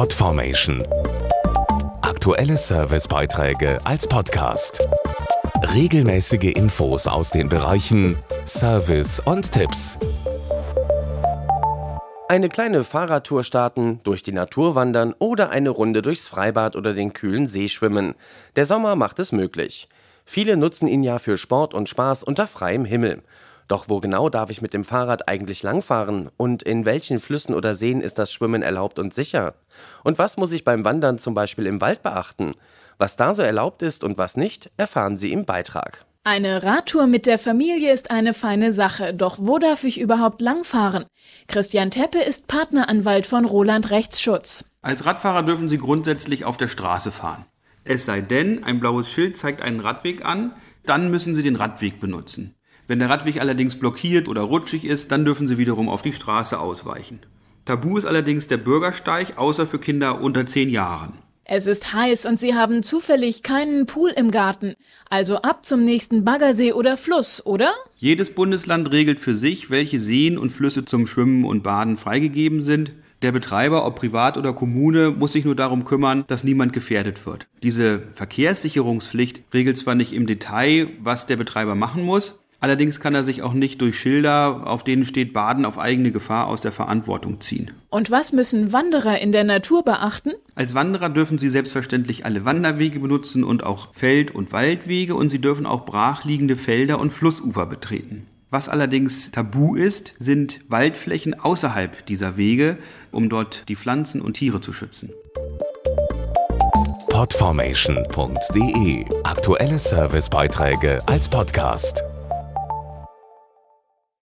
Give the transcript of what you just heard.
Podformation. Aktuelle Servicebeiträge als Podcast. Regelmäßige Infos aus den Bereichen Service und Tipps. Eine kleine Fahrradtour starten, durch die Natur wandern oder eine Runde durchs Freibad oder den kühlen See schwimmen. Der Sommer macht es möglich. Viele nutzen ihn ja für Sport und Spaß unter freiem Himmel. Doch wo genau darf ich mit dem Fahrrad eigentlich langfahren? Und in welchen Flüssen oder Seen ist das Schwimmen erlaubt und sicher? Und was muss ich beim Wandern zum Beispiel im Wald beachten? Was da so erlaubt ist und was nicht, erfahren Sie im Beitrag. Eine Radtour mit der Familie ist eine feine Sache, doch wo darf ich überhaupt langfahren? Christian Teppe ist Partneranwalt von Roland Rechtsschutz. Als Radfahrer dürfen Sie grundsätzlich auf der Straße fahren. Es sei denn, ein blaues Schild zeigt einen Radweg an, dann müssen Sie den Radweg benutzen. Wenn der Radweg allerdings blockiert oder rutschig ist, dann dürfen sie wiederum auf die Straße ausweichen. Tabu ist allerdings der Bürgersteig, außer für Kinder unter 10 Jahren. Es ist heiß und Sie haben zufällig keinen Pool im Garten. Also ab zum nächsten Baggersee oder Fluss, oder? Jedes Bundesland regelt für sich, welche Seen und Flüsse zum Schwimmen und Baden freigegeben sind. Der Betreiber, ob privat oder Kommune, muss sich nur darum kümmern, dass niemand gefährdet wird. Diese Verkehrssicherungspflicht regelt zwar nicht im Detail, was der Betreiber machen muss, Allerdings kann er sich auch nicht durch Schilder, auf denen steht Baden auf eigene Gefahr, aus der Verantwortung ziehen. Und was müssen Wanderer in der Natur beachten? Als Wanderer dürfen sie selbstverständlich alle Wanderwege benutzen und auch Feld- und Waldwege und sie dürfen auch brachliegende Felder und Flussufer betreten. Was allerdings tabu ist, sind Waldflächen außerhalb dieser Wege, um dort die Pflanzen und Tiere zu schützen. Podformation.de Aktuelle Servicebeiträge als Podcast.